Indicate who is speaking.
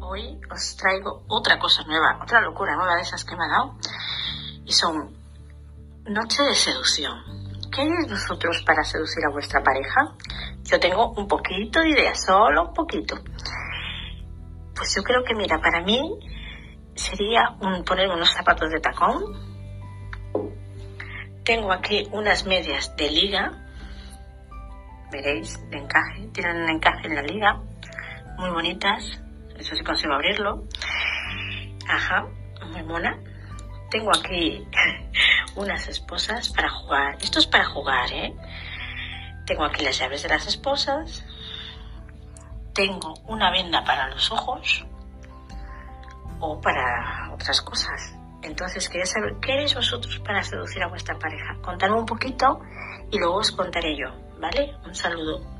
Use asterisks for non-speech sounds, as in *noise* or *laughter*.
Speaker 1: Hoy os traigo otra cosa nueva, otra locura nueva de esas que me ha dado. Y son noche de seducción. ¿Qué haréis vosotros para seducir a vuestra pareja? Yo tengo un poquito de idea, solo un poquito. Pues yo creo que, mira, para mí sería un, poner unos zapatos de tacón. Tengo aquí unas medias de liga. Veréis, de encaje. Tienen un encaje en la liga. Muy bonitas. Eso sí consigo abrirlo. Ajá, muy mona. Tengo aquí *laughs* unas esposas para jugar. Esto es para jugar, ¿eh? Tengo aquí las llaves de las esposas. Tengo una venda para los ojos o para otras cosas. Entonces quería saber qué eres vosotros para seducir a vuestra pareja. Contadme un poquito y luego os contaré yo, ¿vale? Un saludo.